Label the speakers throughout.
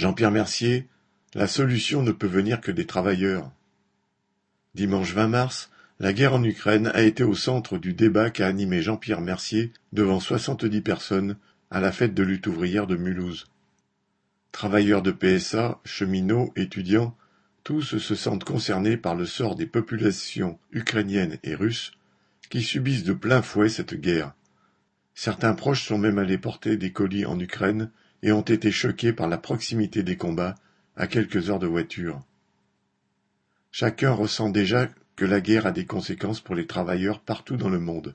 Speaker 1: Jean-Pierre Mercier, la solution ne peut venir que des travailleurs. Dimanche 20 mars, la guerre en Ukraine a été au centre du débat qu'a animé Jean-Pierre Mercier devant soixante-dix personnes à la fête de lutte ouvrière de Mulhouse. Travailleurs de PSA, cheminots, étudiants, tous se sentent concernés par le sort des populations ukrainiennes et russes qui subissent de plein fouet cette guerre. Certains proches sont même allés porter des colis en Ukraine et ont été choqués par la proximité des combats à quelques heures de voiture. Chacun ressent déjà que la guerre a des conséquences pour les travailleurs partout dans le monde.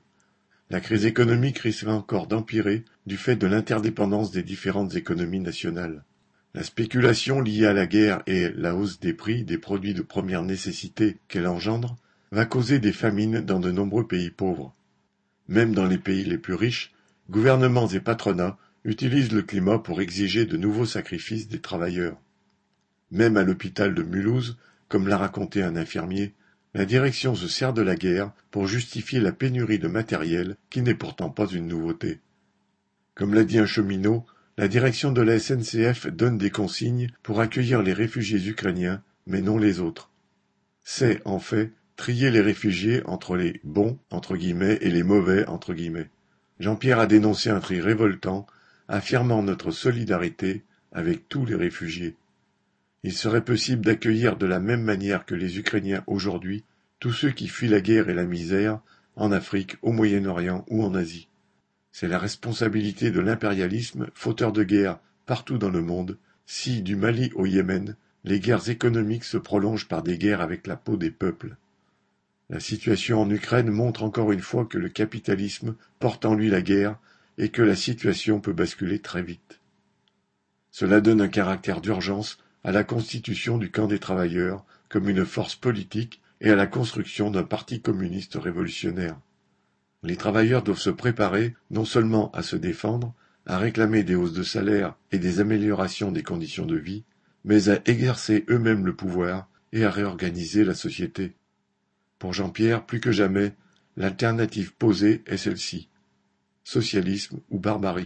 Speaker 1: La crise économique risque encore d'empirer du fait de l'interdépendance des différentes économies nationales. La spéculation liée à la guerre et la hausse des prix des produits de première nécessité qu'elle engendre va causer des famines dans de nombreux pays pauvres. Même dans les pays les plus riches, gouvernements et patronats utilisent le climat pour exiger de nouveaux sacrifices des travailleurs. Même à l'hôpital de Mulhouse, comme l'a raconté un infirmier, la direction se sert de la guerre pour justifier la pénurie de matériel qui n'est pourtant pas une nouveauté. Comme l'a dit un cheminot, la direction de la SNCF donne des consignes pour accueillir les réfugiés ukrainiens, mais non les autres. C'est, en fait, trier les réfugiés entre les bons entre guillemets et les mauvais entre guillemets. Jean-Pierre a dénoncé un tri révoltant, affirmant notre solidarité avec tous les réfugiés. Il serait possible d'accueillir de la même manière que les Ukrainiens aujourd'hui tous ceux qui fuient la guerre et la misère en Afrique, au Moyen-Orient ou en Asie. C'est la responsabilité de l'impérialisme, fauteur de guerre partout dans le monde, si, du Mali au Yémen, les guerres économiques se prolongent par des guerres avec la peau des peuples. La situation en Ukraine montre encore une fois que le capitalisme porte en lui la guerre et que la situation peut basculer très vite. Cela donne un caractère d'urgence à la constitution du camp des travailleurs comme une force politique et à la construction d'un parti communiste révolutionnaire. Les travailleurs doivent se préparer non seulement à se défendre, à réclamer des hausses de salaire et des améliorations des conditions de vie, mais à exercer eux-mêmes le pouvoir et à réorganiser la société. Pour Jean-Pierre, plus que jamais, l'alternative posée est celle-ci. Socialisme ou barbarie.